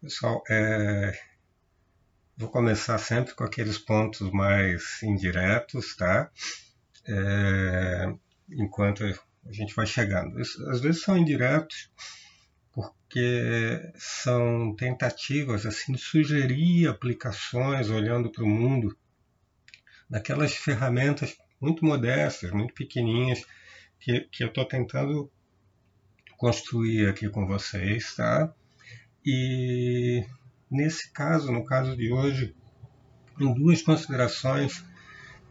Pessoal, é... vou começar sempre com aqueles pontos mais indiretos, tá? É... Enquanto a gente vai chegando. Às vezes são indiretos porque são tentativas assim de sugerir aplicações olhando para o mundo daquelas ferramentas muito modestas, muito pequenininhas que, que eu estou tentando construir aqui com vocês, tá? E nesse caso, no caso de hoje, em duas considerações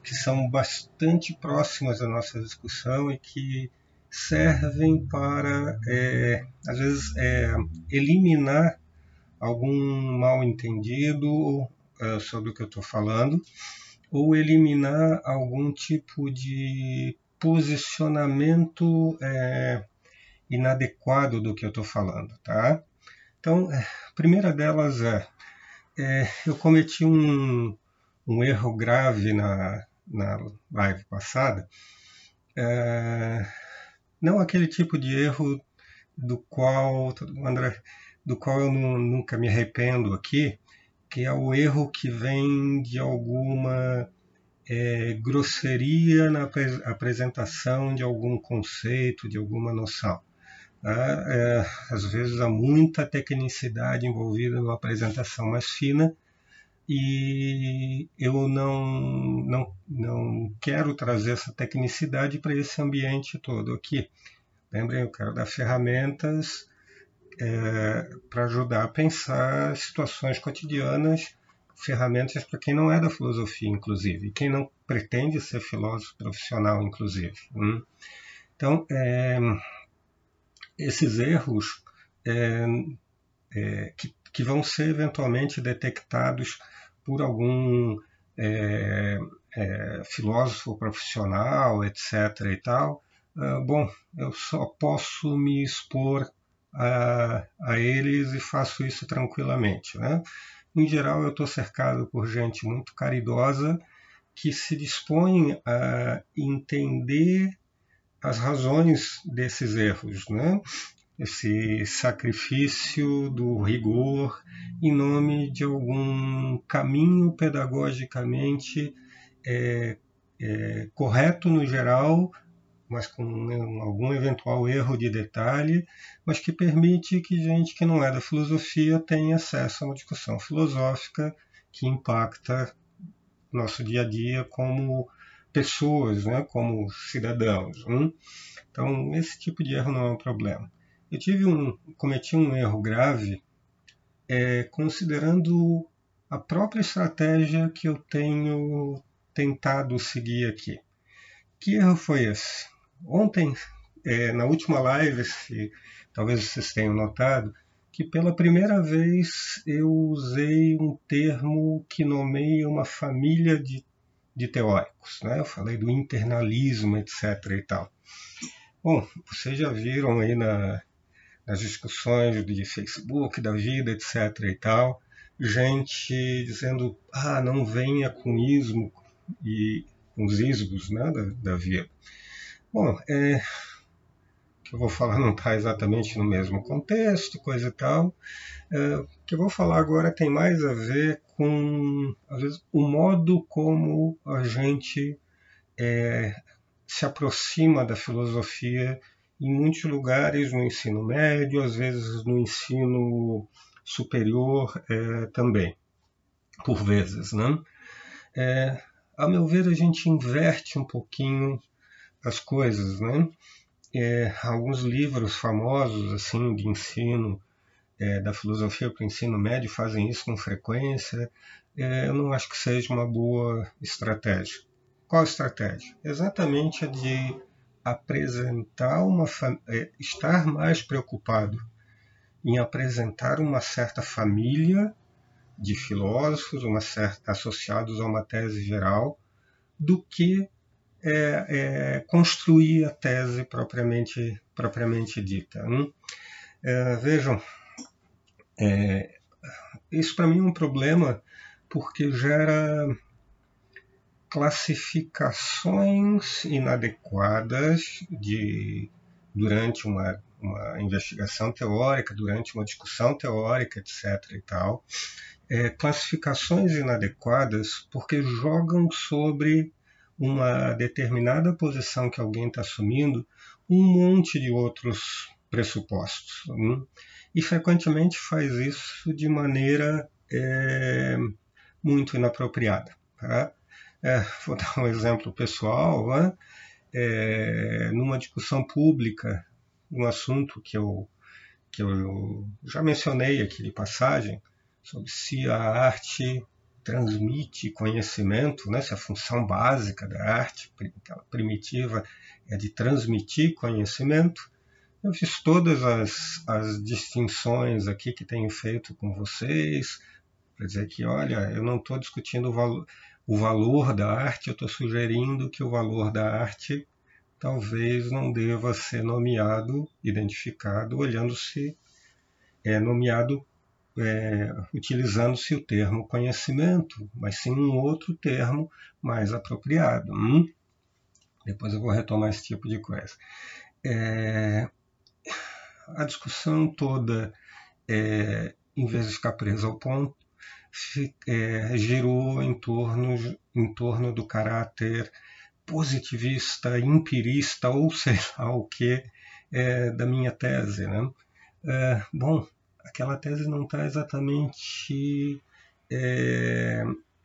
que são bastante próximas da nossa discussão e que servem para, é, às vezes, é, eliminar algum mal entendido é, sobre o que eu estou falando, ou eliminar algum tipo de posicionamento é, inadequado do que eu estou falando, tá? Então, é, a primeira delas é, é eu cometi um, um, erro grave na, na live passada, é, não aquele tipo de erro do qual, André, do qual eu não, nunca me arrependo aqui, que é o erro que vem de alguma é, grosseria na apresentação de algum conceito, de alguma noção. Né? É, às vezes há muita tecnicidade envolvida numa apresentação mais fina e eu não, não, não quero trazer essa tecnicidade para esse ambiente todo aqui. Lembrem, eu quero dar ferramentas é, para ajudar a pensar situações cotidianas, ferramentas para quem não é da filosofia, inclusive, quem não pretende ser filósofo profissional, inclusive. Hum? Então, é, esses erros é, é, que, que, vão ser eventualmente detectados por algum é, é filósofo profissional, etc. e tal, ah, bom, eu só posso me expor a, a eles e faço isso tranquilamente. Né? Em geral, eu estou cercado por gente muito caridosa que se dispõe a entender as razões desses erros, né? esse sacrifício do rigor em nome de algum caminho pedagogicamente é, é, correto no geral, mas com algum eventual erro de detalhe, mas que permite que gente que não é da filosofia tenha acesso a uma discussão filosófica que impacta nosso dia a dia como pessoas, né, como cidadãos. Hein? Então, esse tipo de erro não é um problema. Eu tive um, cometi um erro grave é, considerando a própria estratégia que eu tenho tentado seguir aqui. Que erro foi esse? Ontem, é, na última live, se, talvez vocês tenham notado, que pela primeira vez eu usei um termo que nomeia uma família de de teóricos. Né? Eu falei do internalismo, etc. e tal. Bom, vocês já viram aí na, nas discussões de Facebook, da vida, etc. e tal, gente dizendo, ah, não venha com ismo e com os ismos né, da, da vida. Bom, é, que eu vou falar não está exatamente no mesmo contexto, coisa e tal. É, o que eu vou falar agora tem mais a ver com, às vezes, o modo como a gente é, se aproxima da filosofia em muitos lugares no ensino médio, às vezes no ensino superior é, também, por vezes, né? É, a meu ver, a gente inverte um pouquinho as coisas, né? É, alguns livros famosos assim de ensino é, da filosofia para o ensino médio fazem isso com frequência. É, eu não acho que seja uma boa estratégia. Qual estratégia? Exatamente a de apresentar uma é, estar mais preocupado em apresentar uma certa família de filósofos, uma certa associados a uma tese geral, do que é, é, construir a tese propriamente, propriamente dita. Hum? É, vejam, é, isso para mim é um problema porque gera classificações inadequadas de durante uma, uma investigação teórica, durante uma discussão teórica, etc. e tal, é, classificações inadequadas porque jogam sobre uma determinada posição que alguém está assumindo um monte de outros pressupostos. Hum? E frequentemente faz isso de maneira é, muito inapropriada. Tá? É, vou dar um exemplo pessoal. Né? É, numa discussão pública, um assunto que eu, que eu já mencionei aqui de passagem, sobre se a arte transmite conhecimento, né? se a função básica da arte, primitiva, é de transmitir conhecimento. Eu fiz todas as, as distinções aqui que tenho feito com vocês, para dizer que, olha, eu não estou discutindo o valor, o valor da arte, eu estou sugerindo que o valor da arte talvez não deva ser nomeado, identificado, olhando-se, é nomeado é, utilizando-se o termo conhecimento, mas sim um outro termo mais apropriado. Hum? Depois eu vou retomar esse tipo de coisa. É, a discussão toda, é, em vez de ficar presa ao ponto, é, girou em torno, em torno do caráter positivista, empirista ou sei lá o que é, da minha tese. Né? É, bom, aquela tese não está exatamente é,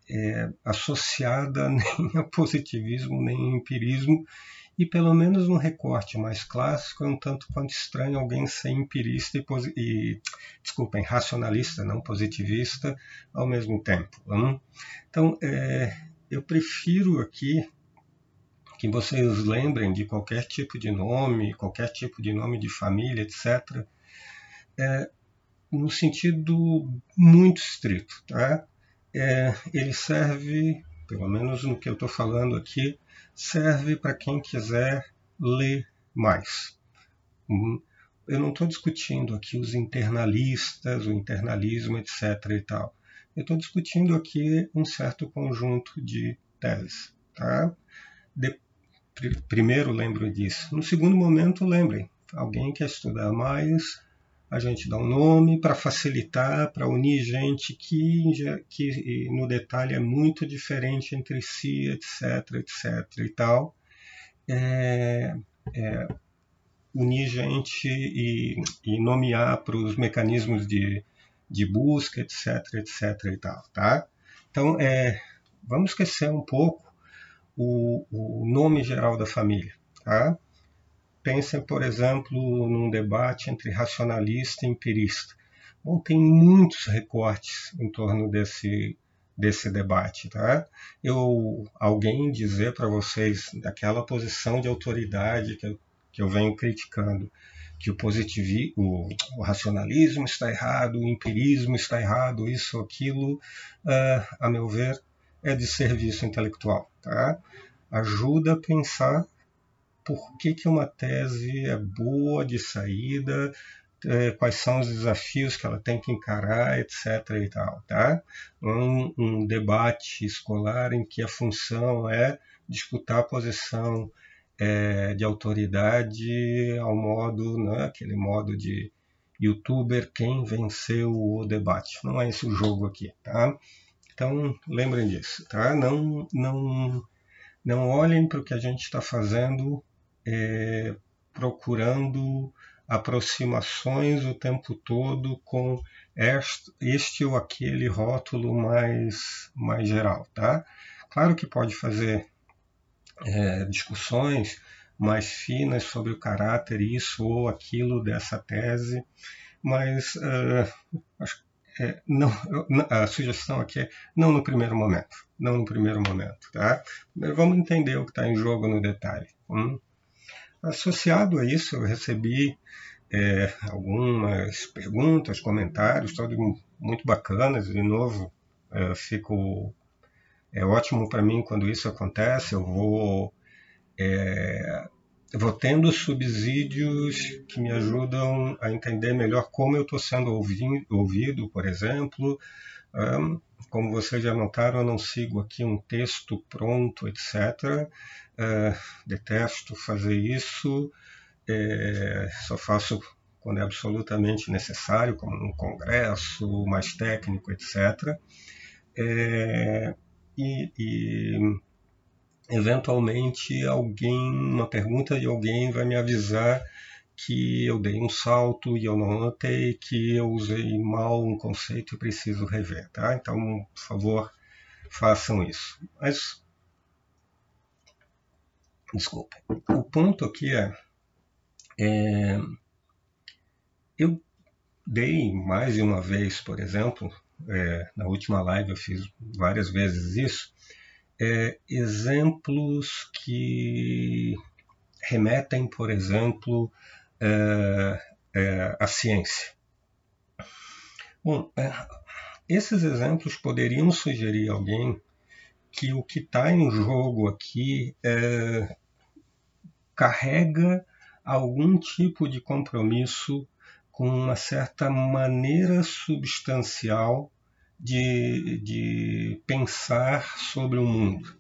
é, associada nem a positivismo nem a empirismo, e pelo menos no recorte mais clássico é um tanto quanto estranho alguém ser empirista e, e desculpem, racionalista, não positivista, ao mesmo tempo. Hum? Então, é, eu prefiro aqui que vocês lembrem de qualquer tipo de nome, qualquer tipo de nome de família, etc., é, no sentido muito estrito. Tá? É, ele serve, pelo menos no que eu estou falando aqui, serve para quem quiser ler mais. Uhum. Eu não estou discutindo aqui os internalistas, o internalismo, etc. e tal. Eu estou discutindo aqui um certo conjunto de teses. Tá? De, primeiro, lembro disso. No segundo momento, lembrem. Alguém quer estudar mais, a gente dá um nome para facilitar, para unir gente que, que no detalhe é muito diferente entre si, etc, etc e tal. É, é, unir gente e, e nomear para os mecanismos de, de busca, etc, etc e tal, tá? Então, é, vamos esquecer um pouco o, o nome geral da família, tá? Pensem, por exemplo, num debate entre racionalista e empirista. Bom, tem muitos recortes em torno desse, desse debate. Tá? Eu, alguém dizer para vocês, daquela posição de autoridade que eu, que eu venho criticando, que o positivismo, o, o, racionalismo está errado, o empirismo está errado, isso, aquilo, uh, a meu ver, é de serviço intelectual. Tá? Ajuda a pensar por que, que uma tese é boa de saída, é, quais são os desafios que ela tem que encarar, etc. E tal, tá? Um, um debate escolar em que a função é disputar a posição é, de autoridade ao modo, né, aquele modo de youtuber, quem venceu o debate. Não é esse o jogo aqui, tá? Então, lembrem disso, tá? Não, não, não olhem para o que a gente está fazendo é, procurando aproximações o tempo todo com este, ou aquele rótulo mais, mais geral. Tá? Claro que pode fazer é, discussões mais finas sobre o caráter, isso ou aquilo dessa tese, mas uh, é, não, a sugestão aqui é não no primeiro momento, não no primeiro momento, tá? Vamos entender o que está em jogo no detalhe. Hum? Associado a isso, eu recebi é, algumas perguntas, comentários, todos muito bacanas. De novo, é, fico é ótimo para mim quando isso acontece. Eu vou é, vou tendo subsídios que me ajudam a entender melhor como eu estou sendo ouvido, por exemplo. Um, como vocês já notaram, eu não sigo aqui um texto pronto, etc. Uh, detesto fazer isso. é, só faço quando é absolutamente necessário, como um congresso mais técnico, etc. É, e, e, eventualmente alguém, uma pergunta de alguém vai me avisar que eu dei um salto e eu não notei, que eu usei mal um conceito e preciso rever, tá? Então, por favor, façam isso. Mas, desculpa. O ponto aqui é, é eu dei mais de uma vez, por exemplo, é, na última live eu fiz várias vezes isso, é, exemplos que remetem, por exemplo, é, é, à ciência. Bom, é, esses exemplos poderiam sugerir a alguém que o que está em jogo aqui é, carrega algum tipo de compromisso com uma certa maneira substancial de, de pensar sobre o mundo,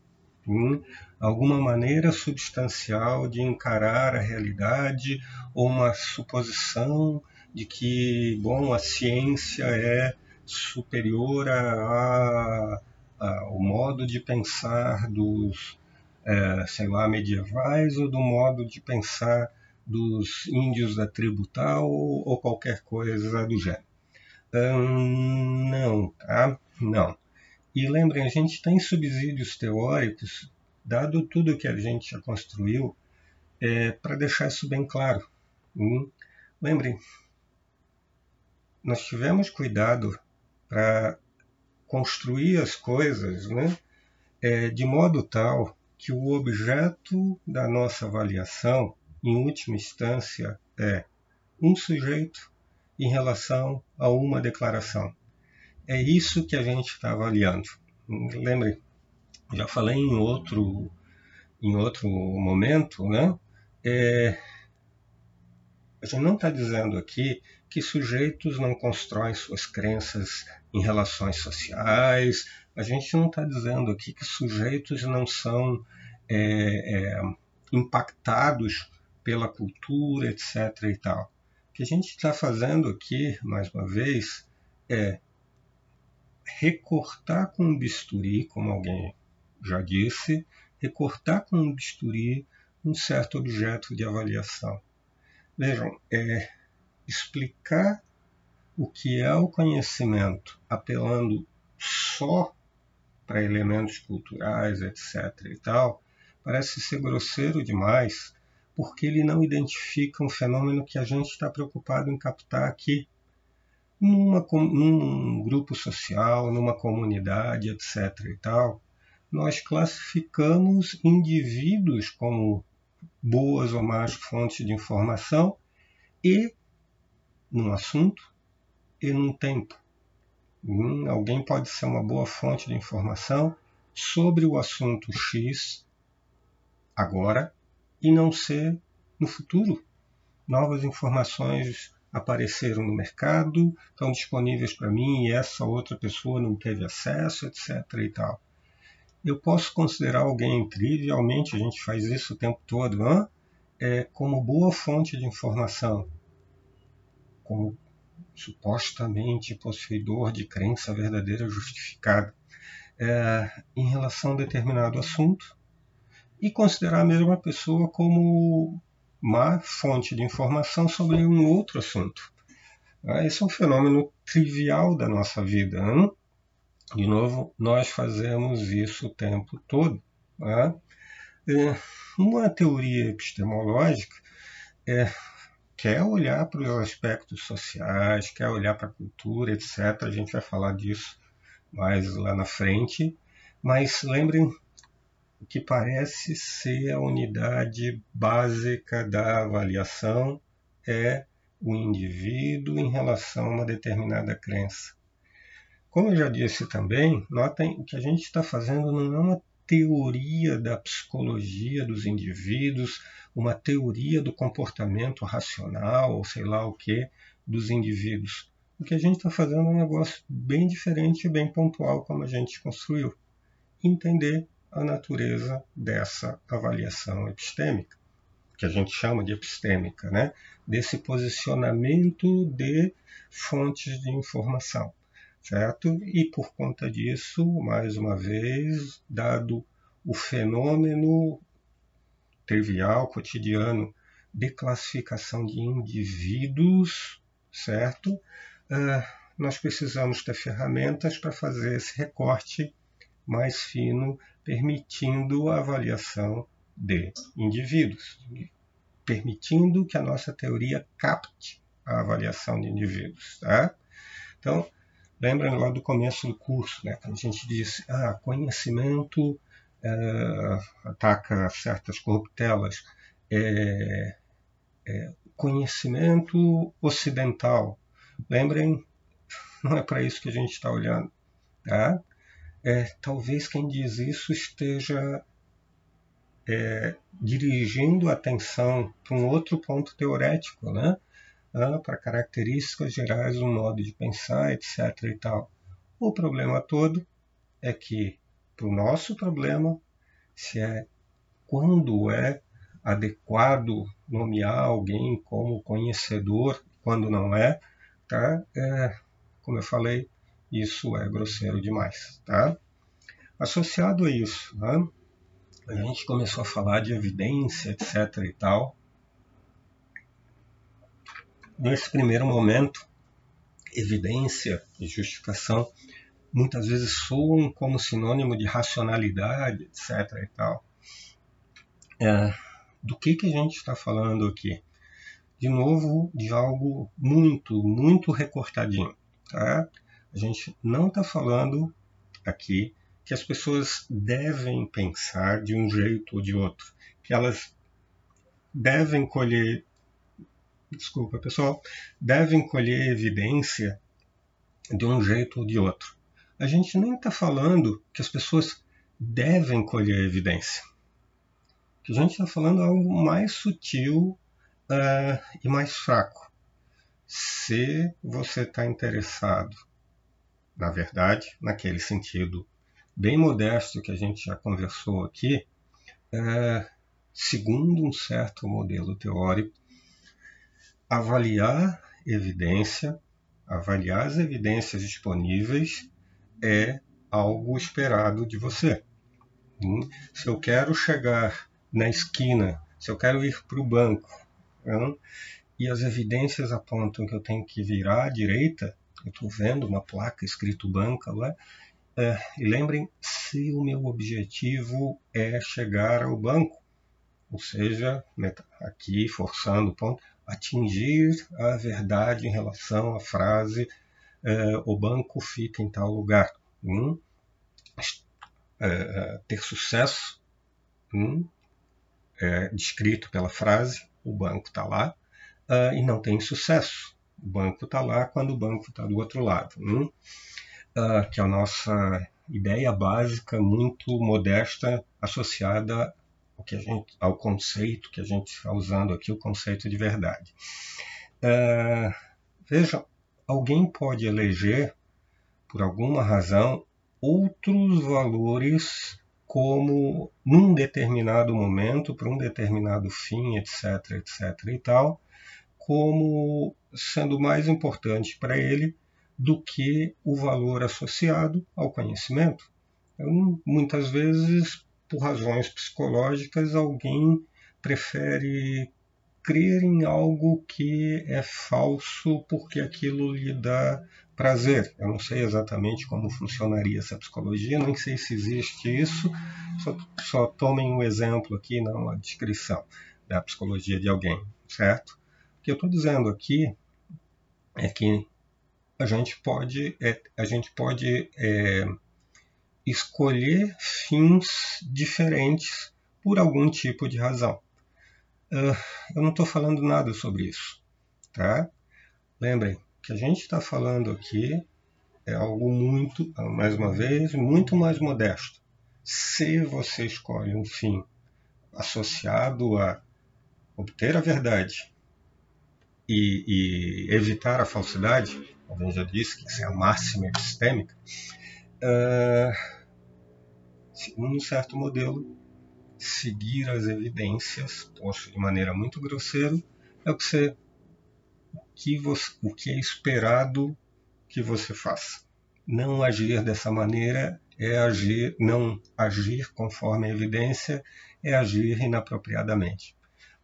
hum? Alguma maneira substancial de encarar a realidade ou uma suposição de que, bom, a ciência é superior a, ao modo de pensar dos, é, sei lá, medievais ou do modo de pensar dos índios da tribo tal ou qualquer coisa do gênero. Hum, não, tá? Não. E lembrem, a gente tem subsídios teóricos, dado tudo que a gente já construiu, é, para deixar isso bem claro. Hum? Lembrem, nós tivemos cuidado para construir as coisas né, é, de modo tal que o objeto da nossa avaliação em última instância, é um sujeito em relação a uma declaração. É isso que a gente está avaliando. Lembre, já falei em outro, em outro momento, né? É, a gente não está dizendo aqui que sujeitos não constroem suas crenças em relações sociais, a gente não está dizendo aqui que sujeitos não são é, é, impactados pela cultura, etc. e tal. O que a gente está fazendo aqui, mais uma vez, é recortar com um bisturi, como alguém já disse, recortar com um bisturi um certo objeto de avaliação. Vejam, é explicar o que é o conhecimento apelando só para elementos culturais, etc. e tal, parece ser grosseiro demais porque ele não identifica um fenômeno que a gente está preocupado em captar aqui, numa, num grupo social, numa comunidade, etc. e tal. Nós classificamos indivíduos como boas ou más fontes de informação e num assunto e num tempo. Hum, alguém pode ser uma boa fonte de informação sobre o assunto X agora e não ser no futuro. Novas informações apareceram no mercado, estão disponíveis para mim e essa outra pessoa não teve acesso, etc. e tal. Eu posso considerar alguém trivialmente, a gente faz isso o tempo todo, não? É, como boa fonte de informação, como supostamente possuidor de crença verdadeira justificada é, em relação a determinado assunto, e considerar a mesma pessoa como má fonte de informação sobre um outro assunto. Ah, esse é um fenômeno trivial da nossa vida. Hein? De novo, nós fazemos isso o tempo todo. Né? Uma teoria epistemológica é, quer olhar para os aspectos sociais, quer olhar para a cultura, etc. A gente vai falar disso mais lá na frente. Mas lembrem que parece ser a unidade básica da avaliação é o indivíduo em relação a uma determinada crença. Como eu já disse também, notem que a gente está fazendo não é uma teoria da psicologia dos indivíduos, uma teoria do comportamento racional, ou sei lá o que, dos indivíduos. O que a gente está fazendo é um negócio bem diferente e bem pontual, como a gente construiu. Entender a natureza dessa avaliação epistêmica. que a gente chama de epistêmica, né? desse posicionamento de fontes de informação, certo? E por conta disso, mais uma vez, dado o fenômeno trivial, cotidiano, de classificação de indivíduos, certo? Uh, nós precisamos ter ferramentas para fazer esse recorte mais fino, permitindo a avaliação de indivíduos, permitindo que a nossa teoria capte a avaliação de indivíduos. Tá? Então, lembra lá do começo do curso, né, quando a gente disse ah, conhecimento é, ataca certas corruptelas, é, é, conhecimento ocidental. Lembrem, não é para isso que a gente está olhando. Tá? É, talvez quem diz isso esteja é, dirigindo a atenção para um outro ponto teorético, né? Para características gerais do modo de pensar, etc. E tal. O problema todo é que, para o nosso problema, se é quando é adequado nomear alguém como conhecedor, quando não é, tá? É, como eu falei, isso é grosseiro demais, tá? Associado a isso, né? a gente começou a falar de evidência, etc. e tal. Nesse primeiro momento, evidência e justificação muitas vezes soam como sinônimo de racionalidade, etc. e tal. É, do que, que a gente está falando aqui? De novo, de algo muito, muito recortadinho. Tá? A gente não está falando aqui que as pessoas devem pensar de um jeito ou de outro, que elas devem colher, desculpa pessoal, devem colher evidência de um jeito ou de outro. A gente nem está falando que as pessoas devem colher evidência. O que a gente está falando é algo mais sutil uh, e mais fraco. Se você está interessado, na verdade, naquele sentido bem modesto que a gente já conversou aqui, é, segundo um certo modelo teórico, avaliar evidência, avaliar as evidências disponíveis é algo esperado de você. Se eu quero chegar na esquina, se eu quero ir para o banco, hum, e as evidências apontam que eu tenho que virar à direita, eu estou vendo uma placa escrito banca lá, é, e lembrem, se o meu objetivo é chegar ao banco, ou seja, aqui forçando o ponto, atingir a verdade em relação à frase é, o banco fica em tal lugar. Hum? É, ter sucesso hum? é descrito pela frase, o banco está lá, uh, e não tem sucesso. O banco está lá quando o banco está do outro lado. Hum? uh, que é a nossa ideia básica, muito modesta, associada ao, que a gente, ao conceito que a gente está usando aqui, o conceito de verdade. Uh, veja, alguém pode eleger, por alguma razão, outros valores como num determinado momento, para um determinado fim, etc, etc e tal, como sendo mais importante para ele do que o valor associado ao conhecimento. Muitas vezes, por razões psicológicas, alguém prefere crer em algo que é falso porque aquilo lhe dá prazer. Eu não sei exatamente como funcionaria essa psicologia, nem sei se existe isso, só, só tomem um exemplo aqui, não a descrição da psicologia de alguém, certo? O que eu estou dizendo aqui é que a gente pode, é, a gente pode é, escolher fins diferentes por algum tipo de razão. Uh, eu não estou falando nada sobre isso, tá? Lembrem que a gente está falando aqui é algo muito, mais uma vez, muito mais modesto. Se você escolhe um fim associado a obter a verdade e, e evitar a falsidade, alguém já disse que isso é a máxima epistêmica, uh, segundo um certo modelo, seguir as evidências, posto de maneira muito grosseira, é o que, você, o que, você, o que é esperado que você faça. Não agir dessa maneira é agir, não agir conforme a evidência, é agir inapropriadamente.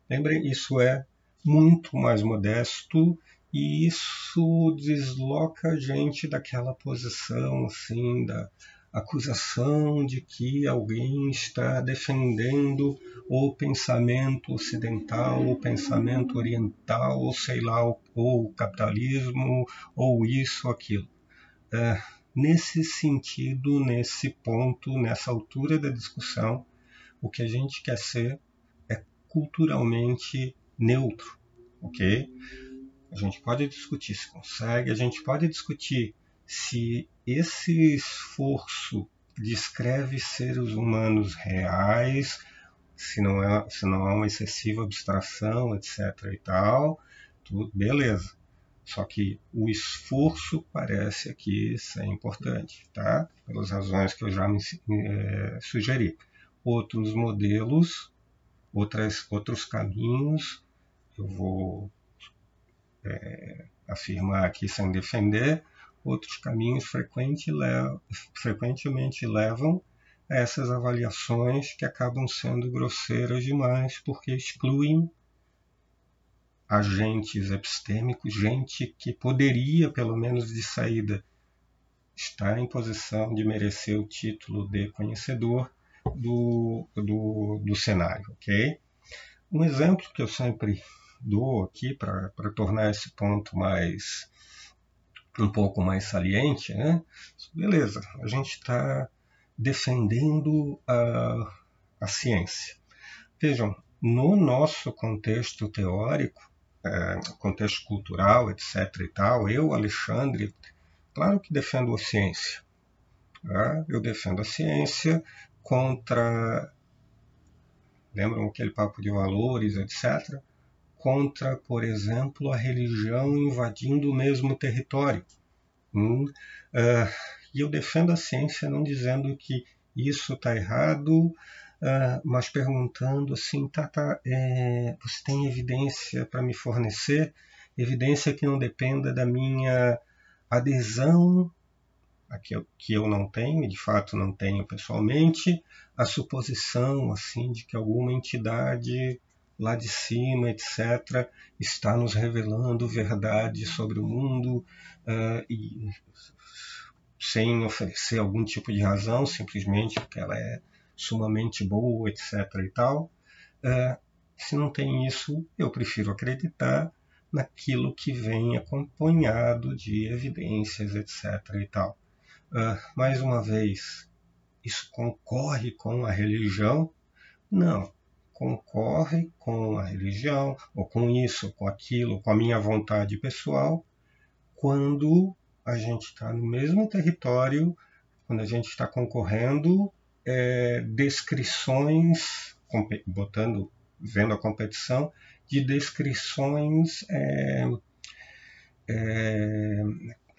Lembrem, isso é muito mais modesto e isso desloca a gente daquela posição assim da acusação de que alguém está defendendo o pensamento ocidental, o pensamento oriental, ou sei lá, ou, o capitalismo, ou isso, aquilo. É, nesse sentido, nesse ponto, nessa altura da discussão, o que a gente quer ser é culturalmente neutro, ok? A gente pode discutir se consegue, a gente pode discutir se esse esforço descreve seres humanos reais, se não é, se não é uma excessiva abstração, etc. e tal, tudo beleza. Só que o esforço parece aqui ser importante, tá? Pelas razões que eu já me é, sugeri. Outros modelos, outras, outros caminhos, eu vou é, afirmar aqui sem defender, outros caminhos frequente levam, frequentemente levam a essas avaliações que acabam sendo grosseiras demais porque excluem agentes epistêmicos, gente que poderia, pelo menos de saída, estar em posição de merecer o título de conhecedor do, do, do cenário, ok? Um exemplo que eu sempre dou aqui para tornar esse ponto mais um pouco mais saliente, né? Beleza, a gente está defendendo a, a ciência. Vejam, no nosso contexto teórico, é, contexto cultural, etc. e tal, eu, Alexandre, claro que defendo a ciência. Tá? Eu defendo a ciência contra. Lembram aquele papo de valores, etc contra, por exemplo, a religião invadindo o mesmo território. Hum, uh, e eu defendo a ciência não dizendo que isso está errado, uh, mas perguntando assim, tá, tá, é, você tem evidência para me fornecer? Evidência que não dependa da minha adesão, que eu, que eu não tenho, de fato não tenho pessoalmente, a suposição assim de que alguma entidade lá de cima, etc., está nos revelando verdade sobre o mundo uh, e sem oferecer algum tipo de razão, simplesmente porque ela é sumamente boa, etc. e tal. Uh, se não tem isso, eu prefiro acreditar naquilo que vem acompanhado de evidências, etc. e tal. Uh, mais uma vez, isso concorre com a religião? Não, concorre com a religião, ou com isso, com aquilo, com a minha vontade pessoal, quando a gente está no mesmo território, quando a gente está concorrendo, é, descrições, botando, vendo a competição, de descrições é, é,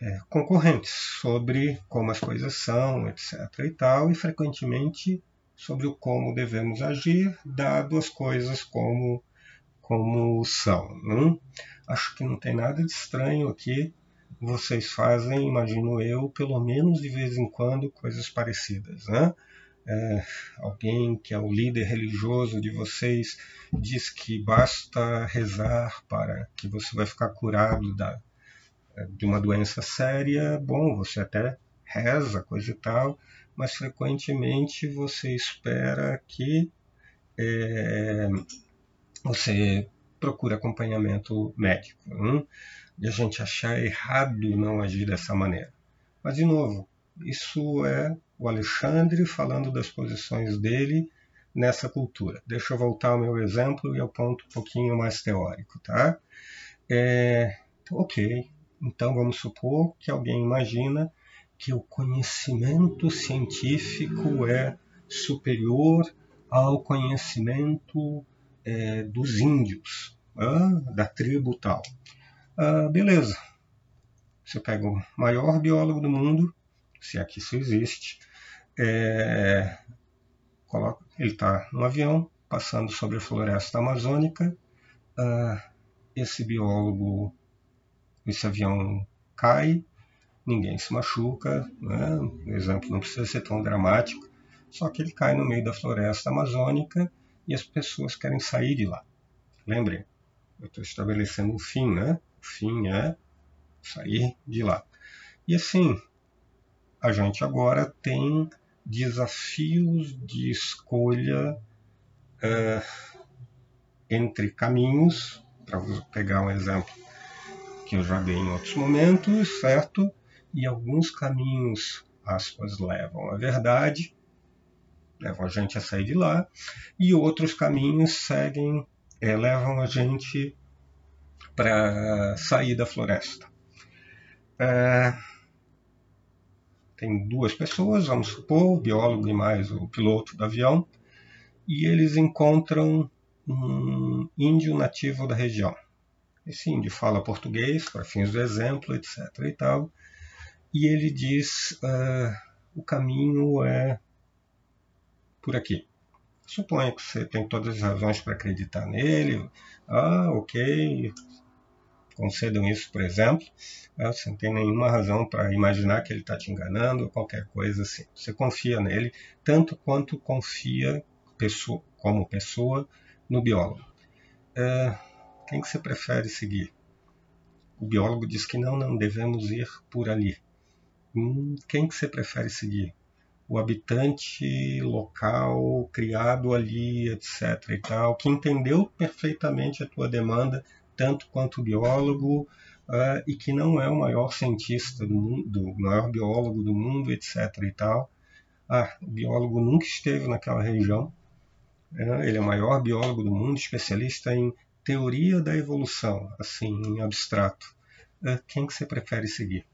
é, concorrentes sobre como as coisas são, etc. e tal, e frequentemente sobre o como devemos agir, dado as coisas como, como são. Né? Acho que não tem nada de estranho aqui. Vocês fazem, imagino eu, pelo menos de vez em quando, coisas parecidas. Né? É, alguém que é o líder religioso de vocês diz que basta rezar para que você vai ficar curado da, de uma doença séria. Bom, você até reza, coisa e tal, mas frequentemente você espera que é, você procure acompanhamento médico. Hein? E a gente achar errado não agir dessa maneira. Mas, de novo, isso é o Alexandre falando das posições dele nessa cultura. Deixa eu voltar ao meu exemplo e ao ponto um pouquinho mais teórico, tá? É, ok, então vamos supor que alguém imagina que o conhecimento científico é superior ao conhecimento é, dos índios, ah, da tribo tal. Ah, beleza. Você pega o maior biólogo do mundo, se é isso existe, é, ele está no avião, passando sobre a floresta amazônica. Uh, esse biólogo, esse avião cai, ninguém se machuca, né? o exemplo não precisa ser tão dramático, só que ele cai no meio da floresta amazônica e as pessoas querem sair de lá. Lembrem, eu estou estabelecendo um fim, né? O fim é sair de lá. E assim, a gente agora tem desafios de escolha é, entre caminhos, para pegar um exemplo que eu já dei em outros momentos, certo? E alguns caminhos, aspas, levam à verdade, levam a gente a sair de lá, e outros caminhos seguem, é, levam a gente para sair da floresta. É, tem duas pessoas, vamos supor, o biólogo e mais o piloto do avião, e eles encontram um índio nativo da região. Esse índio fala português, para fins do exemplo, etc. e tal, e ele diz: uh, o caminho é por aqui. Suponha que você tem todas as razões para acreditar nele. Ah, ok, concedam isso, por exemplo. Né? Você não tem nenhuma razão para imaginar que ele está te enganando ou qualquer coisa assim. Você confia nele tanto quanto confia pessoa, como pessoa no biólogo. É, quem que você prefere seguir? O biólogo diz que não, não devemos ir por ali. Hum, quem que você prefere seguir? O habitante local, criado ali, etc. e tal, que entendeu perfeitamente a tua demanda tanto quanto biólogo, uh, e que não é o maior cientista do mundo, o maior biólogo do mundo, etc. e tal. Ah, o biólogo nunca esteve naquela região. Né? Ele é o maior biólogo do mundo, especialista em teoria da evolução, assim, em abstrato. Uh, quem que você prefere seguir?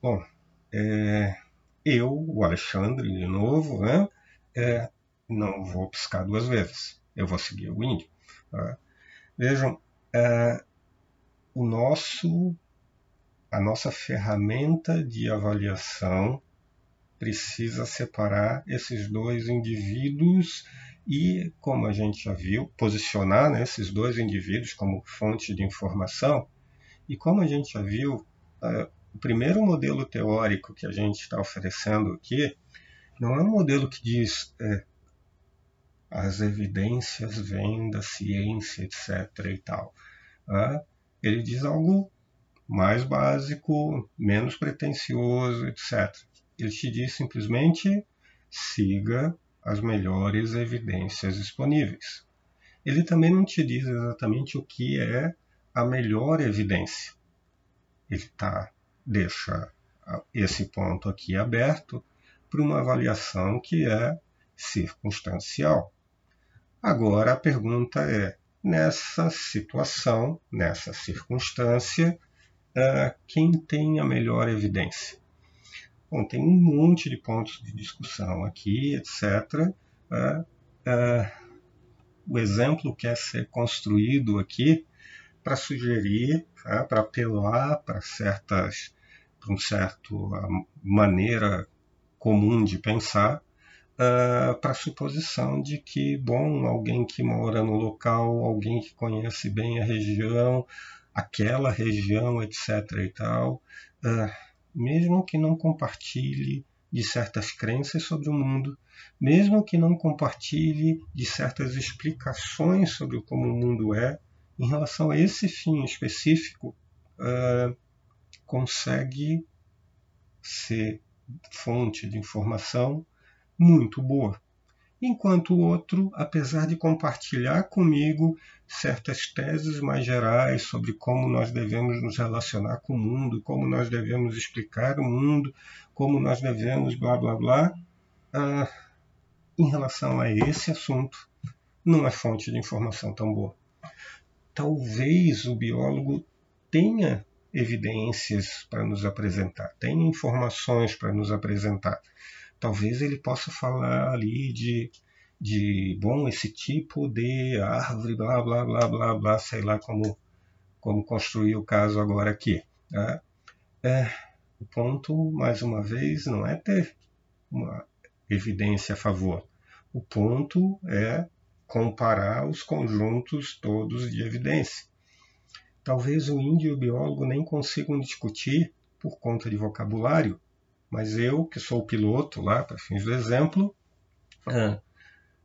Bom, é, eu, o Alexandre, de novo, né, é, não vou piscar duas vezes. Eu vou seguir o índio. Tá? Vejam, é, o nosso, a nossa ferramenta de avaliação precisa separar esses dois indivíduos e, como a gente já viu, posicionar né, esses dois indivíduos como fonte de informação. E como a gente já viu, uh, o primeiro modelo teórico que a gente está oferecendo aqui não é um modelo que diz é, as evidências vêm da ciência, etc. e tal. Ah, ele diz algo mais básico, menos pretensioso, etc. Ele te diz simplesmente siga as melhores evidências disponíveis. Ele também não te diz exatamente o que é a melhor evidência. Ele tá, deixa esse ponto aqui aberto para uma avaliação que é circunstancial. Agora a pergunta é: nessa situação, nessa circunstância, uh, quem tem a melhor evidência? Bom, tem um monte de pontos de discussão aqui, etc. Uh, uh, o exemplo quer ser construído aqui para sugerir, para apelar para certas, para um certo maneira comum de pensar, uh, para a suposição de que, bom, alguém que mora no local, alguém que conhece bem a região, aquela região, etc. e tal, uh, mesmo que não compartilhe de certas crenças sobre o mundo, mesmo que não compartilhe de certas explicações sobre como o mundo é, em relação a esse fim específico, uh, consegue ser fonte de informação muito boa. Enquanto o outro, apesar de compartilhar comigo certas teses mais gerais sobre como nós devemos nos relacionar com o mundo, como nós devemos explicar o mundo, como nós devemos blá blá blá, ah, em relação a esse assunto, não é fonte de informação tão boa. Talvez o biólogo tenha evidências para nos apresentar, tenha informações para nos apresentar, talvez ele possa falar ali de, de bom, esse tipo de árvore, blá, blá, blá, blá, blá, sei lá como, como construir o caso agora aqui. Tá? É, o ponto, mais uma vez, não é ter uma evidência a favor. O ponto é comparar os conjuntos todos de evidência. Talvez o índio e o biólogo nem consigam discutir por conta de vocabulário, mas eu, que sou piloto lá, para fins do exemplo, ah,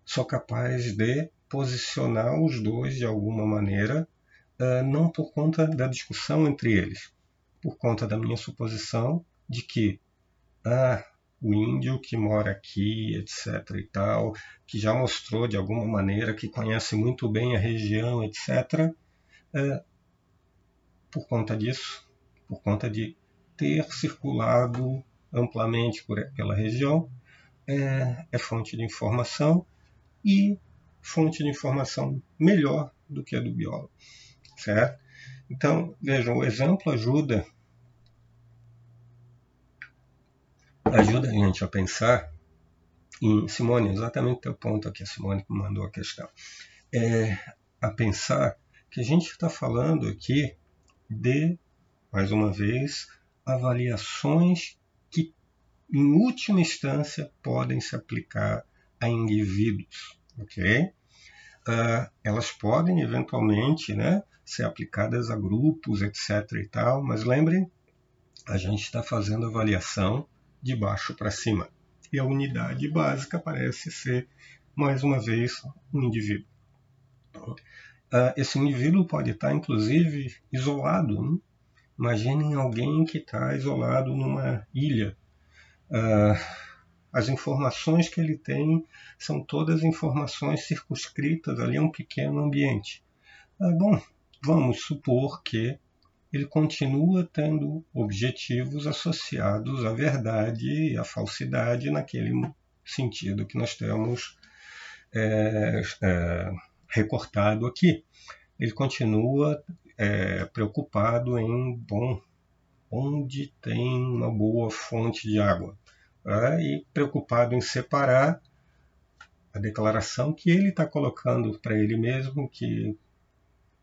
sou capaz de posicionar os dois de alguma maneira, ah, não por conta da discussão entre eles, por conta da minha suposição de que ah, o índio que mora aqui, etc. e tal, que já mostrou de alguma maneira que conhece muito bem a região, etc. Por conta disso, por conta de ter circulado amplamente por, pela região, é, é fonte de informação e fonte de informação melhor do que a do biólogo, certo? Então, vejam, o exemplo ajuda ajuda a gente a pensar em Simone, exatamente o teu ponto aqui, a Simone que mandou a questão, é, a pensar que a gente está falando aqui de, mais uma vez, avaliações que, em última instância, podem se aplicar a indivíduos, ok? Uh, elas podem, eventualmente, né, ser aplicadas a grupos, etc. e tal, mas lembrem, a gente está fazendo avaliação de baixo para cima. E a unidade básica parece ser, mais uma vez, um indivíduo. Uh, esse indivíduo pode estar, inclusive, isolado. Né? Imaginem alguém que está isolado numa ilha. Uh, as informações que ele tem são todas informações circunscritas ali a um pequeno ambiente. Uh, bom, vamos supor que ele continua tendo objetivos associados à verdade e à falsidade naquele sentido que nós temos é, é, recortado aqui. Ele continua é, preocupado em, bom, onde tem uma boa fonte de água, é, e preocupado em separar a declaração que ele está colocando para ele mesmo, que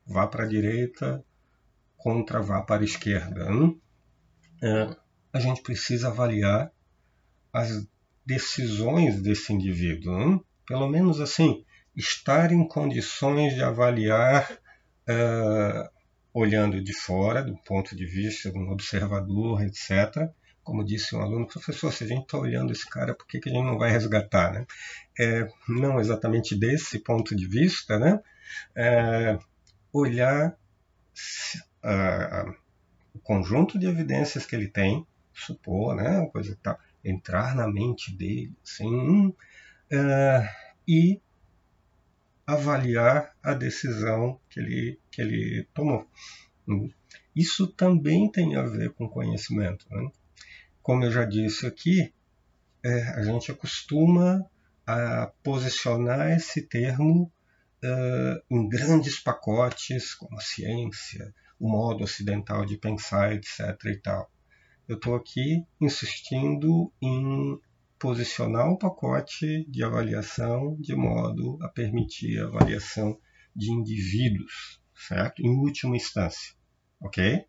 vá para a direita contra vá para a esquerda. É, a gente precisa avaliar as decisões desse indivíduo. Pelo menos assim, estar em condições de avaliar é, olhando de fora, do ponto de vista de um observador, etc. Como disse um aluno, professor, se a gente está olhando esse cara, por que, que a gente não vai resgatar? Né? É, não exatamente desse ponto de vista, né? É, olhar uh, o conjunto de evidências que ele tem, supor, né, coisa que tá, entrar na mente dele, assim, uh, e avaliar a decisão que ele, que ele tomou. Isso também tem a ver com conhecimento. Né? Como eu já disse aqui, é, a gente acostuma a posicionar esse termo uh, em grandes pacotes, como a ciência, o modo ocidental de pensar, etc. e tal. Eu estou aqui insistindo em posicionar um pacote de avaliação de modo a permitir a avaliação de indivíduos, certo? Em última instância, ok?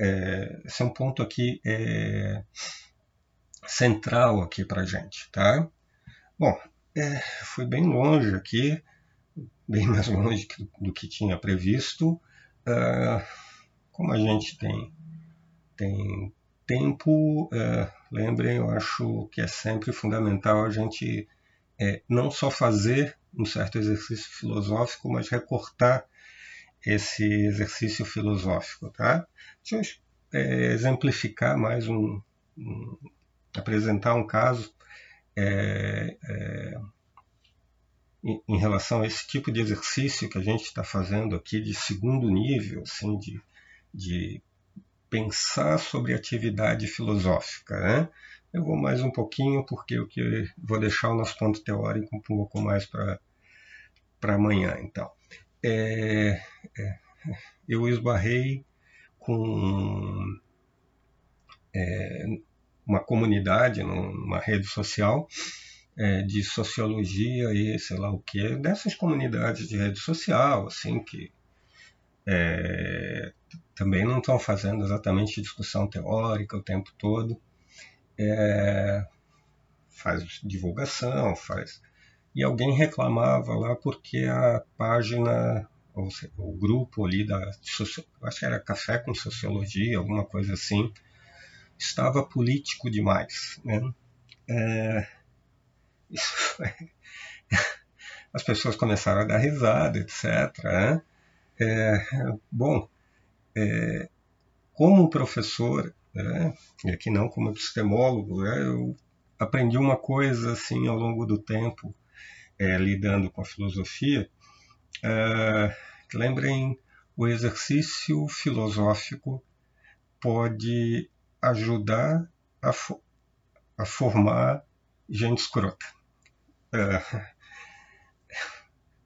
É, esse é um ponto aqui é, central aqui para gente, tá? Bom, é, fui bem longe aqui, bem mais longe do que tinha previsto. Uh, como a gente tem, tem tempo, uh, lembrem, eu acho que é sempre fundamental a gente é, não só fazer um certo exercício filosófico, mas recortar esse exercício filosófico. Tá? Deixa eu é, exemplificar mais um, um, apresentar um caso é, é em, relação a esse tipo de exercício que a gente está fazendo aqui de segundo nível, assim, de, de pensar sobre atividade filosófica. Né? Eu vou mais um pouquinho, porque eu que vou deixar o nosso ponto teórico um pouco mais para amanhã. Então, é, é, eu esbarrei com é, uma comunidade numa rede social é, de sociologia e sei lá o que, dessas comunidades de rede social, assim, que é, também não estão fazendo exatamente discussão teórica o tempo todo. É, faz divulgação, faz e alguém reclamava lá porque a página, ou o grupo ali da, acho que era Café com Sociologia, alguma coisa assim, estava político demais, né? É, isso, as pessoas começaram a dar risada, etc. Né? É, bom, é, como professor, né, e aqui não como epistemólogo, né, eu aprendi uma coisa assim ao longo do tempo, é, lidando com a filosofia. É, lembrem, o exercício filosófico pode ajudar a, fo a formar gente escrota. É,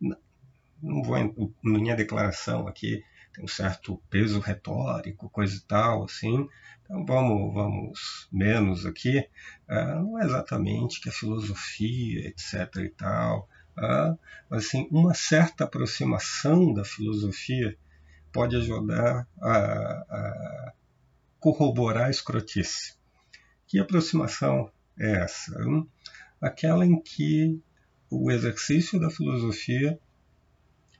não vou minha declaração aqui tem um certo peso retórico, coisa e tal, assim. Então vamos, vamos menos aqui. Ah, não é exatamente que a filosofia, etc. e tal. Ah, mas assim, uma certa aproximação da filosofia pode ajudar a, a corroborar a escrotice. Que aproximação é essa? Aquela em que o exercício da filosofia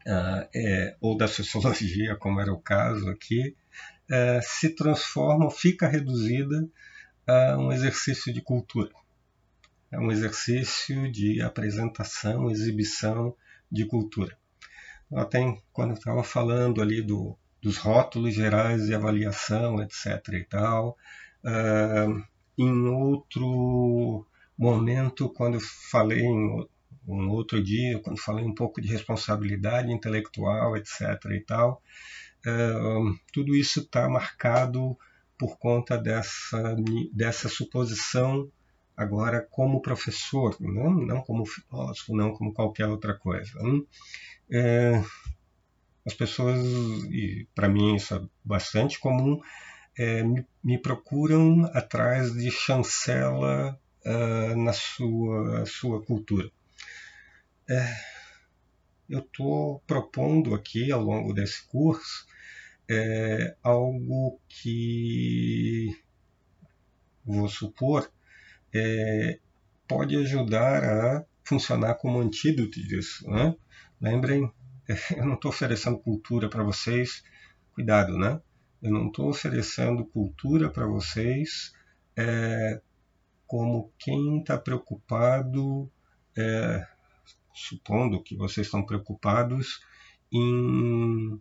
uh, é, ou da sociologia, como era o caso aqui, uh, se transforma, fica reduzida a um exercício de cultura. É um exercício de apresentação, exibição de cultura. Tem, quando eu estava falando ali do, dos rótulos gerais de avaliação, etc. e tal, uh, em outro momento, quando eu falei em um outro dia, quando falei um pouco de responsabilidade intelectual, etc. e tal. Tudo isso está marcado por conta dessa, dessa suposição agora como professor, não, não como filósofo, não como qualquer outra coisa. É, as pessoas, e para mim isso é bastante comum, é, me, me, procuram atrás de chancela uh, na sua, sua cultura. É, eu estou propondo aqui ao longo desse curso é, algo que vou supor é, pode ajudar a funcionar como antídoto disso. Né? Lembrem, eu não estou oferecendo cultura para vocês, cuidado, né? Eu não estou oferecendo cultura para vocês é, como quem está preocupado é, supondo que vocês estão preocupados em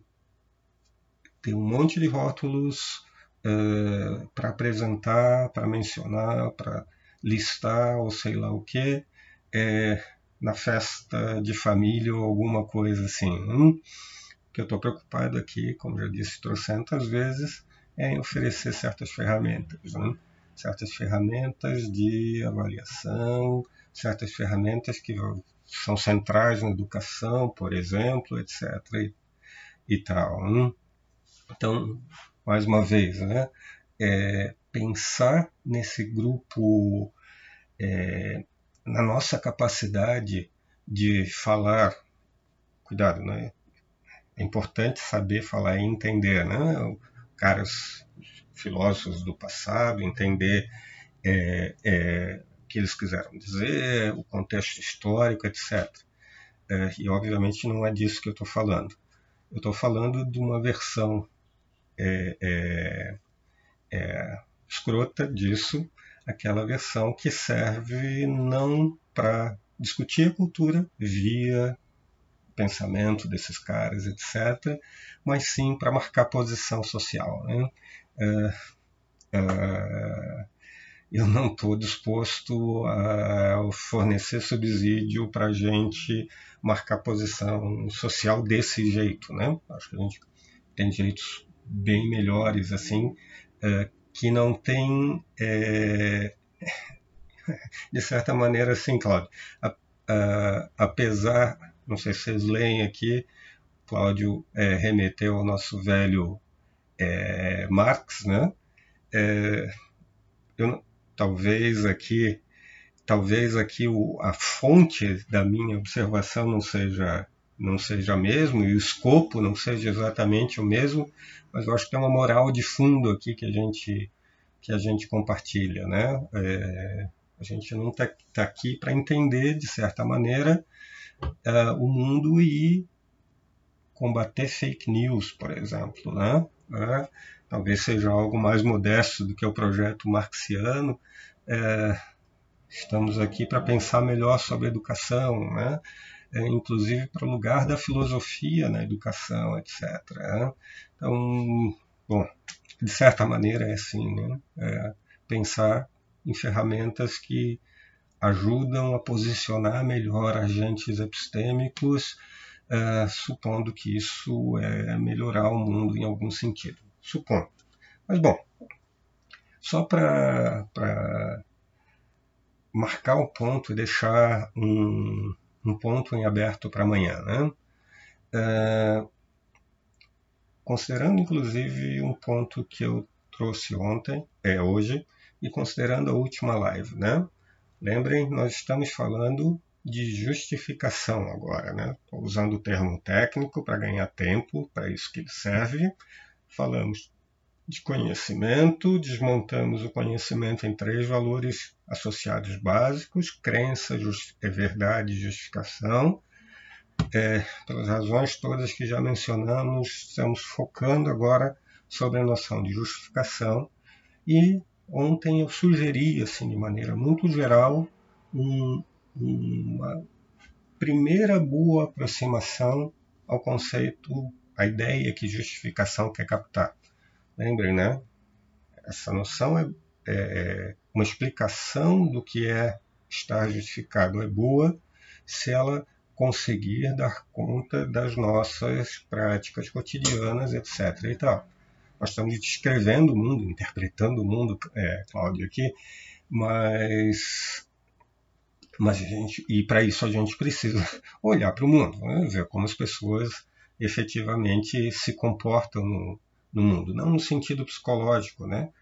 ter um monte de rótulos é, para apresentar, para mencionar, para listar ou sei lá o que é, na festa de família ou alguma coisa assim. Hum? O que eu estou preocupado aqui, como já disse trocentas vezes, é em oferecer certas ferramentas. Né? Certas ferramentas de avaliação, certas ferramentas que são centrais na educação, por exemplo, etc. E, e tal. Né? Então, mais uma vez, né, é, pensar nesse grupo, é, na nossa capacidade de falar, cuidado, né? É importante saber falar e entender, né? Caras filósofos do passado, entender é, é, que eles quiseram dizer, o contexto histórico, etc. É, e obviamente não é disso que eu estou falando. Eu estou falando de uma versão é, é, é, escrota disso, aquela versão que serve não para discutir a cultura via pensamento desses caras, etc., mas sim para marcar posição social. Né? É, é, eu não estou disposto a fornecer subsídio para a gente marcar posição social desse jeito, né? Acho que a gente tem jeitos bem melhores, assim, é, que não tem, é, de certa maneira, assim, Cláudio, a, a, apesar, não sei se vocês leem aqui, Cláudio é, remeteu ao nosso velho é, Marx, né? É, eu, talvez aqui talvez aqui o, a fonte da minha observação não seja não seja a mesma e o escopo não seja exatamente o mesmo, mas eu acho que tem uma moral de fundo aqui que a gente que a gente compartilha, né? É, A gente não está tá aqui para entender, de certa maneira, uh, o mundo e combater fake news, por exemplo. Né? Uh, talvez seja algo mais modesto do que o projeto marxiano. Uh, estamos aqui para pensar melhor sobre educação, né? É, inclusive para o lugar da filosofia na educação, etc. Né? Então, bom, de certa maneira é assim, né? É pensar em ferramentas que ajudam a posicionar melhor agentes epistêmicos, uh, supondo que isso é melhorar o mundo em algum sentido. Supondo. Mas, bom, só para marcar o ponto e deixar um, um ponto em aberto para amanhã. Né? Uh, considerando, inclusive, um ponto que eu trouxe ontem, é hoje, e considerando a última live, né? Lembrem, nós estamos falando de justificação agora, né? Estou usando o termo técnico para ganhar tempo, para isso que ele serve. Falamos de conhecimento, desmontamos o conhecimento em três valores associados básicos: crença, é verdade e justificação. É, pelas razões todas que já mencionamos, estamos focando agora sobre a noção de justificação e Ontem eu sugeri, assim, de maneira muito geral, um, uma primeira boa aproximação ao conceito, à ideia que justificação quer captar. Lembrem, né? Essa noção é, é, é uma explicação do que é estar justificado é boa se ela conseguir dar conta das nossas práticas cotidianas, etc. E tal nós estamos descrevendo o mundo, interpretando o mundo, é, Cláudio, aqui, mas, mas a gente, e para isso a gente precisa olhar para o mundo, né? ver como as pessoas efetivamente se comportam no, no mundo, não no sentido psicológico, né?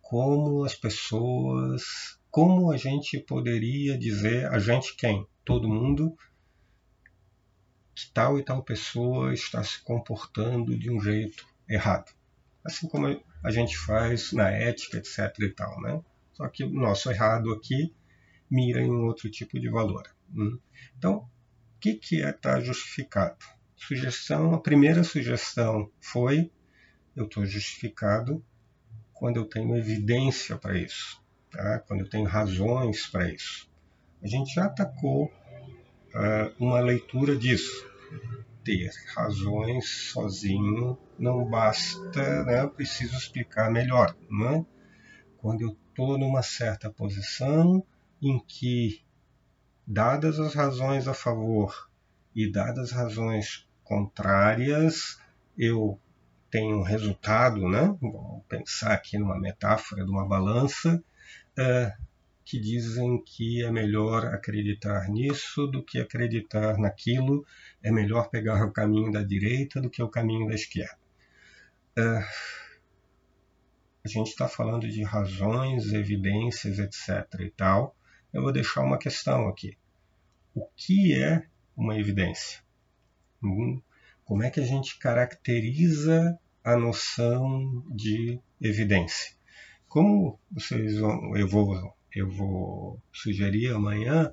Como as pessoas, como a gente poderia dizer, a gente quem? Todo mundo, que tal e tal pessoa está se comportando de um jeito errado assim como a gente faz na ética, etc. e tal, né? Só que o nosso errado aqui mira em um outro tipo de valor. Hum? Então, o que, que é estar tá justificado? Sugestão, a primeira sugestão foi eu estou justificado quando eu tenho evidência para isso, tá? quando eu tenho razões para isso. A gente já atacou uh, uma leitura disso ter razões sozinho não basta, né? eu preciso explicar melhor. Né? Quando eu estou numa certa posição em que, dadas as razões a favor e dadas as razões contrárias, eu tenho um resultado, né? vamos pensar aqui numa metáfora de uma balança, uh, que dizem que é melhor acreditar nisso do que acreditar naquilo, é melhor pegar o caminho da direita do que o caminho da esquerda. É, a gente está falando de razões, evidências, etc. e tal. Eu vou deixar uma questão aqui. O que é uma evidência? Hum, como é que a gente caracteriza a noção de evidência? Como vocês vão, eu vou eu vou sugerir amanhã,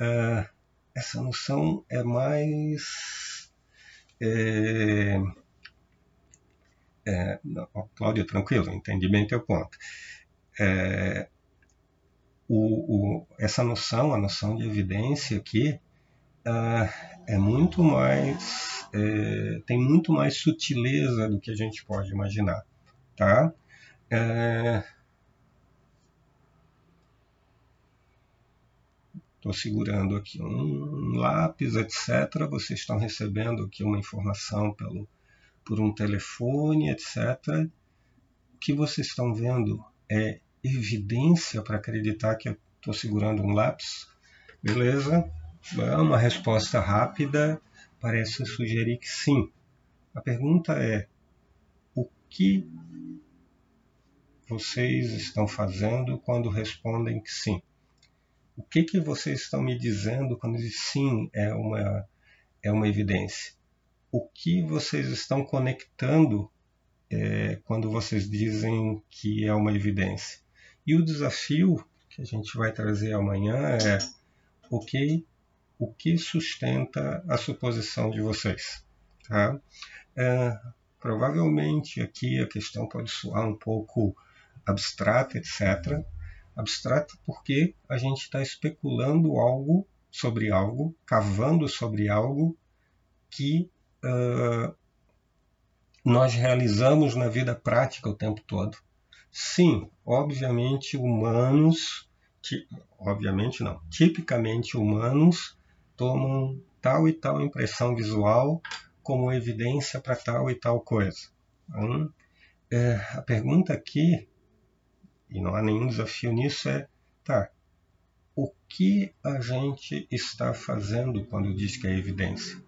uh, essa noção é mais. É, é, Cláudio, tranquilo, entendi bem teu ponto. É, o, o, essa noção, a noção de evidência aqui, é muito mais. É, tem muito mais sutileza do que a gente pode imaginar. Tá? É, estou segurando aqui um lápis, etc. Vocês estão recebendo aqui uma informação pelo, por um telefone, etc. O que vocês estão vendo é evidência para acreditar que eu estou segurando um lápis? Beleza? É uma resposta rápida parece sugerir que sim. A pergunta é: o que vocês estão fazendo quando respondem que sim? O que, que vocês estão me dizendo quando sim é uma, é uma evidência? O que vocês estão conectando é, quando vocês dizem que é uma evidência? E o desafio que a gente vai trazer amanhã é o que, o que sustenta a suposição de vocês. Tá? É, provavelmente aqui a questão pode soar um pouco abstrata, etc. Abstrata porque a gente está especulando algo sobre algo, cavando sobre algo que uh, nós realizamos na vida prática o tempo todo. Sim, obviamente humanos, obviamente não, tipicamente humanos tomam tal e tal impressão visual como evidência para tal e tal coisa. Então, é, a pergunta aqui, e não há nenhum desafio nisso, é: tá, o que a gente está fazendo quando diz que é evidência?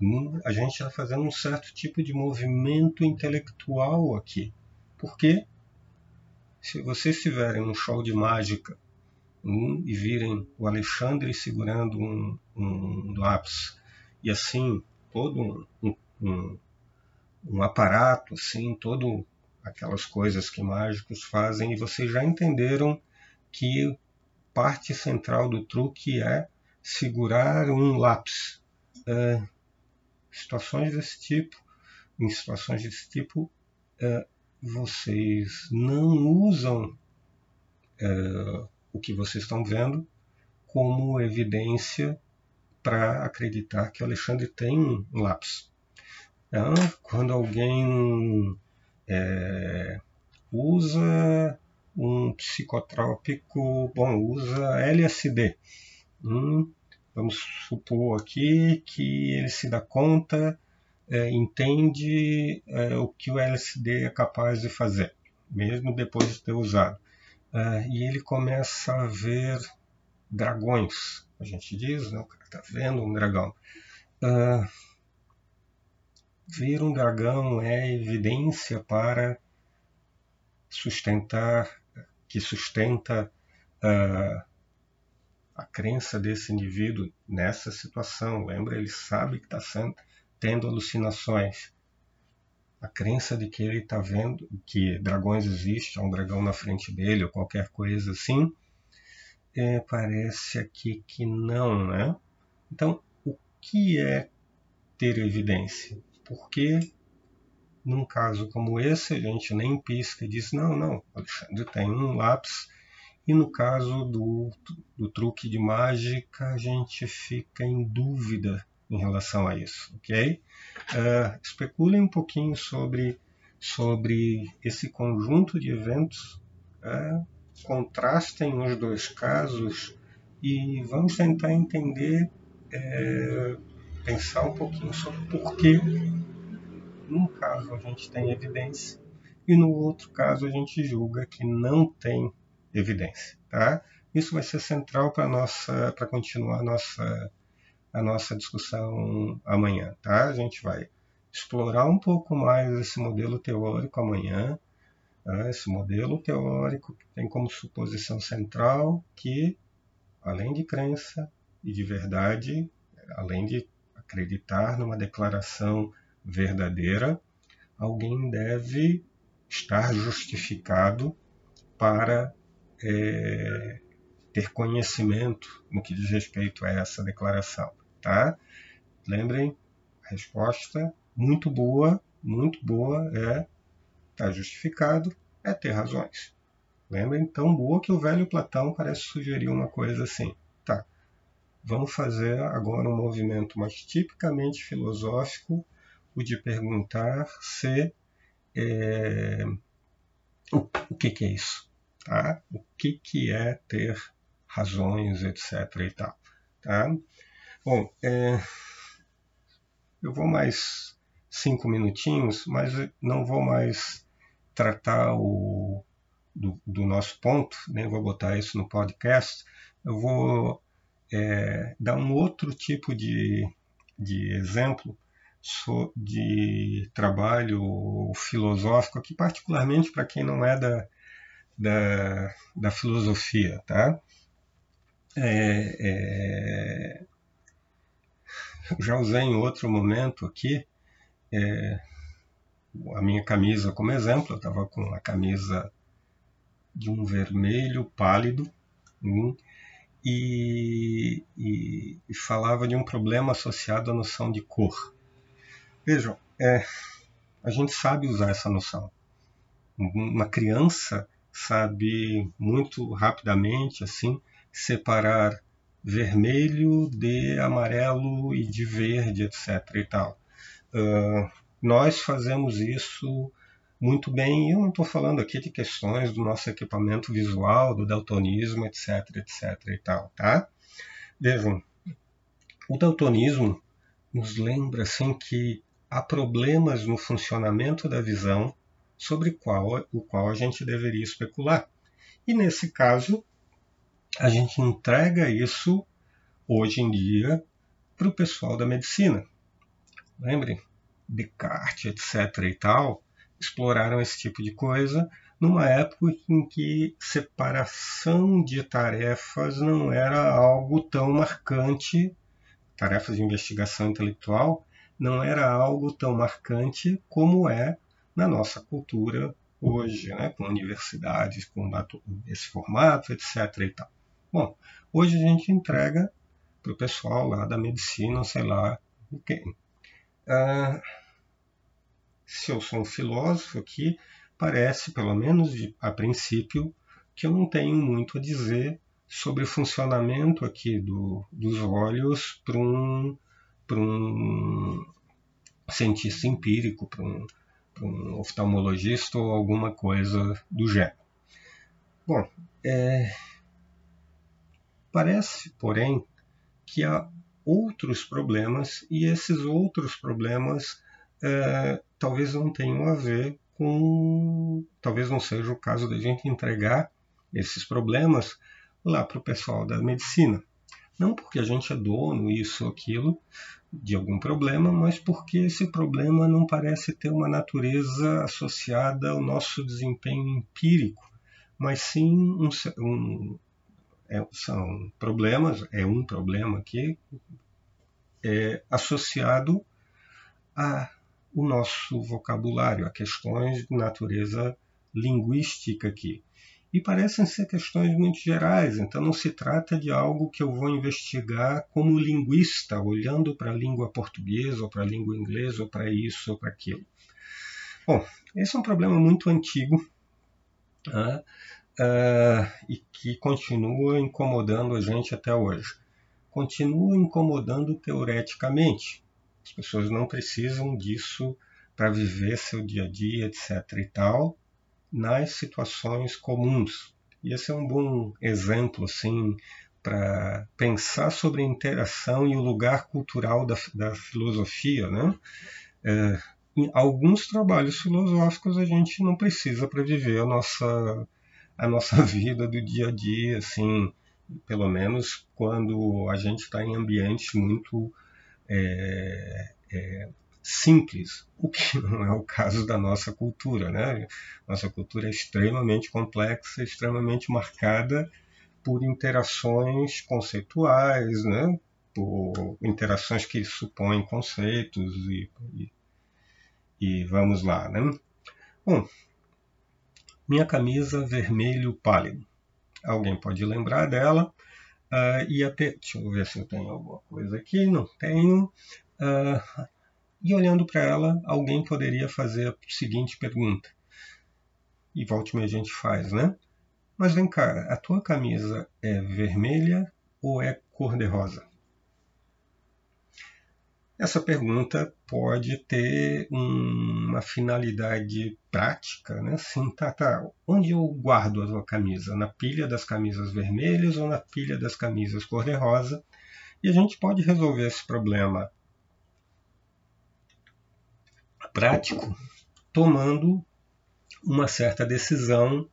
Hum, a gente está fazendo um certo tipo de movimento intelectual aqui. Porque se vocês tiverem um show de mágica hum, e virem o Alexandre segurando um, um lápis e assim todo um, um, um aparato, assim, todo aquelas coisas que mágicos fazem, e vocês já entenderam que parte central do truque é segurar um lápis. É, situações desse tipo, em situações desse tipo, é, vocês não usam é, o que vocês estão vendo como evidência para acreditar que o Alexandre tem um lápis. Então, quando alguém é, usa um psicotrópico, bom, usa LSD. Hum, vamos supor aqui que ele se dá conta, é, entende é, o que o LSD é capaz de fazer, mesmo depois de ter usado. É, e ele começa a ver dragões, a gente diz, né? o cara está vendo um dragão. Uh, ver um dragão é evidência para sustentar, que sustenta uh, a crença desse indivíduo nessa situação. Lembra, ele sabe que está tendo alucinações. A crença de que ele está vendo que dragões existem, há um dragão na frente dele ou qualquer coisa assim, é, parece aqui que não, né? Então, o que é ter evidência? Porque num caso como esse, a gente nem pisca e diz, não, não, Alexandre tem um lápis, e no caso do, do truque de mágica, a gente fica em dúvida em relação a isso, ok? Uh, especulem um pouquinho sobre, sobre esse conjunto de eventos uh, contrastem os dois casos e vamos tentar entender, é, pensar um pouquinho sobre por que num caso a gente tem evidência e no outro caso a gente julga que não tem evidência, tá? Isso vai ser central para nossa, para continuar nossa a nossa discussão amanhã, tá? A gente vai explorar um pouco mais esse modelo teórico amanhã né, esse modelo teórico tem como suposição central que, além de crença e de verdade, além de acreditar numa declaração verdadeira, alguém deve estar justificado para é, ter conhecimento no que diz respeito a essa declaração. Tá? Lembrem, a resposta muito boa, muito boa é está justificado, é ter razões. Lembrem tão boa que o velho Platão parece sugerir uma coisa assim. Tá, vamos fazer agora um movimento mais tipicamente filosófico, o de perguntar se é, o, o que, que, é isso, tá? O que, que é ter razões, etc. e tal, tá? Bom, é, eu vou mais cinco minutinhos, mas não vou mais tratar o, do, do, nosso ponto, nem vou botar isso no podcast, eu vou é, dar um outro tipo de, de exemplo de trabalho filosófico aqui, particularmente para quem não é da, da, da filosofia, tá? É, é, já usei em outro momento aqui é, a minha camisa como exemplo, eu estava com a camisa de um vermelho pálido? E, e, e, falava de um problema associado à noção de cor. Vejam, é, a gente sabe usar essa noção. Uma criança sabe muito rapidamente assim separar vermelho de amarelo e de verde, etc. E tal. Uh, nós fazemos isso muito bem. Eu não estou falando aqui de questões do nosso equipamento visual, do daltonismo, etc, etc e tal, tá? Vejam, o daltonismo nos lembra assim que há problemas no funcionamento da visão sobre qual, o qual a gente deveria especular. E nesse caso, a gente entrega isso hoje em dia para o pessoal da medicina. Lembrem, Descartes, etc. e tal, exploraram esse tipo de coisa numa época em que separação de tarefas não era algo tão marcante, tarefas de investigação intelectual não era algo tão marcante como é na nossa cultura hoje, né, com universidades, com esse formato, etc. E tal. Bom, hoje a gente entrega para o pessoal lá da medicina, sei lá, quem. Ah, se eu sou um filósofo aqui, parece, pelo menos a princípio, que eu não tenho muito a dizer sobre o funcionamento aqui do, dos olhos para um, um cientista empírico, para um, um oftalmologista ou alguma coisa do gênero. Bom, é, parece, porém, que há outros problemas e esses outros problemas é, talvez não tenham a ver com. Talvez não seja o caso da gente entregar esses problemas lá para o pessoal da medicina. Não porque a gente é dono, isso ou aquilo, de algum problema, mas porque esse problema não parece ter uma natureza associada ao nosso desempenho empírico, mas sim um, um é, são problemas, é um problema aqui, é, associado a o nosso vocabulário, a questões de natureza linguística aqui. E parecem ser questões muito gerais, então não se trata de algo que eu vou investigar como linguista, olhando para a língua portuguesa, ou para a língua inglesa, ou para isso, ou para aquilo. Bom, esse é um problema muito antigo uh, e que continua incomodando a gente até hoje. Continua incomodando teoreticamente, as pessoas não precisam disso para viver seu dia a dia, etc. e tal, nas situações comuns. E esse é um bom exemplo, assim, para pensar sobre a interação e o lugar cultural da, da filosofia, né? É, em alguns trabalhos filosóficos a gente não precisa para viver a nossa a nossa vida do dia a dia, assim, pelo menos quando a gente está em ambientes muito é, é, simples, o que não é o caso da nossa cultura. Né? Nossa cultura é extremamente complexa, extremamente marcada por interações conceituais, né? por interações que supõem conceitos e, e, e vamos lá. Né? Bom, minha camisa vermelho pálido. Alguém pode lembrar dela? Uh, e a, deixa eu ver se eu tenho alguma coisa aqui. Não tenho. Uh, e olhando para ela, alguém poderia fazer a seguinte pergunta. E volte-me a gente faz, né? Mas vem cá, a tua camisa é vermelha ou é cor-de-rosa? Essa pergunta pode ter uma finalidade prática, né? Assim, tá, tá, onde eu guardo a tua camisa? Na pilha das camisas vermelhas ou na pilha das camisas cor-de-rosa? E a gente pode resolver esse problema prático tomando uma certa decisão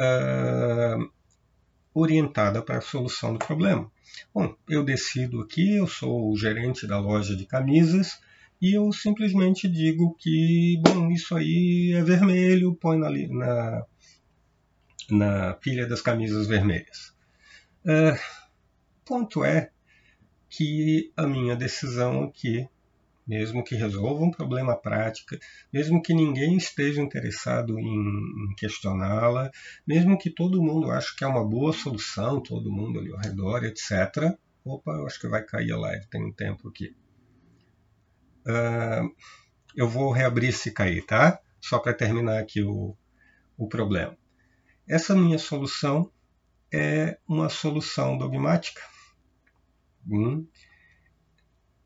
uh, orientada para a solução do problema. Bom, eu decido aqui, eu sou o gerente da loja de camisas e eu simplesmente digo que, bom, isso aí é vermelho, põe na, na, na pilha das camisas vermelhas. Uh, ponto é que a minha decisão aqui mesmo que resolva um problema prático, mesmo que ninguém esteja interessado em, questioná-la, mesmo que todo mundo ache que é uma boa solução, todo mundo ali ao redor, etc. Opa, eu acho que vai cair a live, tem um tempo aqui. Uh, eu vou reabrir se cair, tá? Só para terminar aqui o, o problema. Essa minha solução é uma solução dogmática. Hum,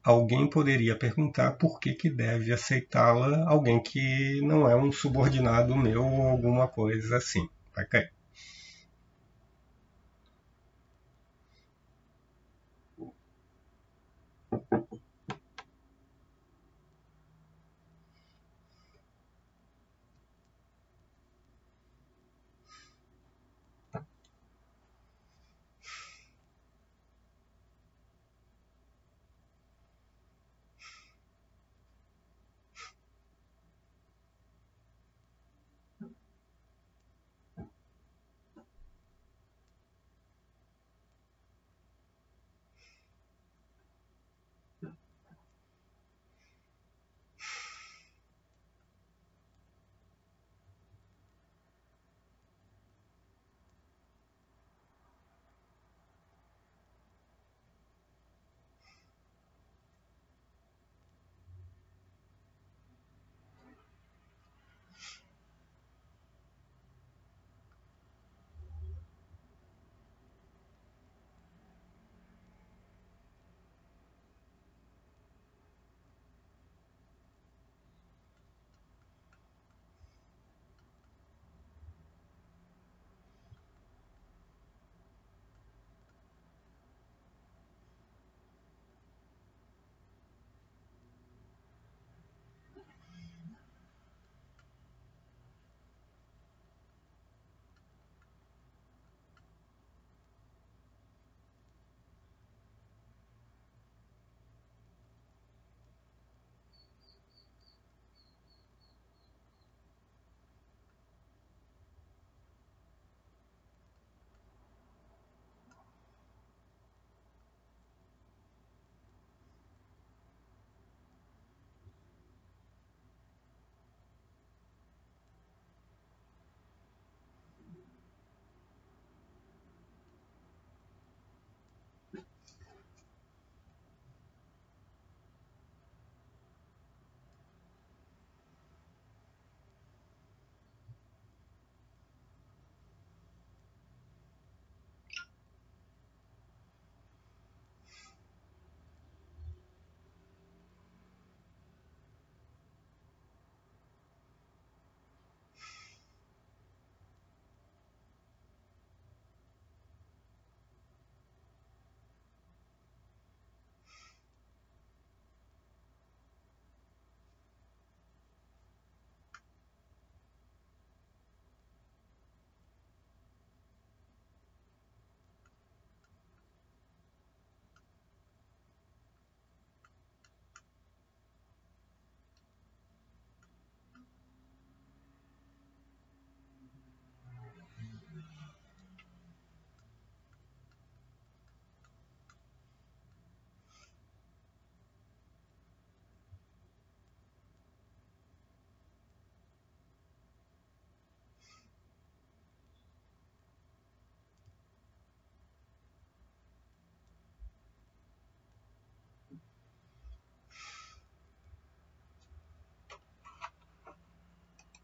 alguém poderia perguntar por que, que deve aceitá-la alguém que não é um subordinado meu ou alguma coisa assim. Cair.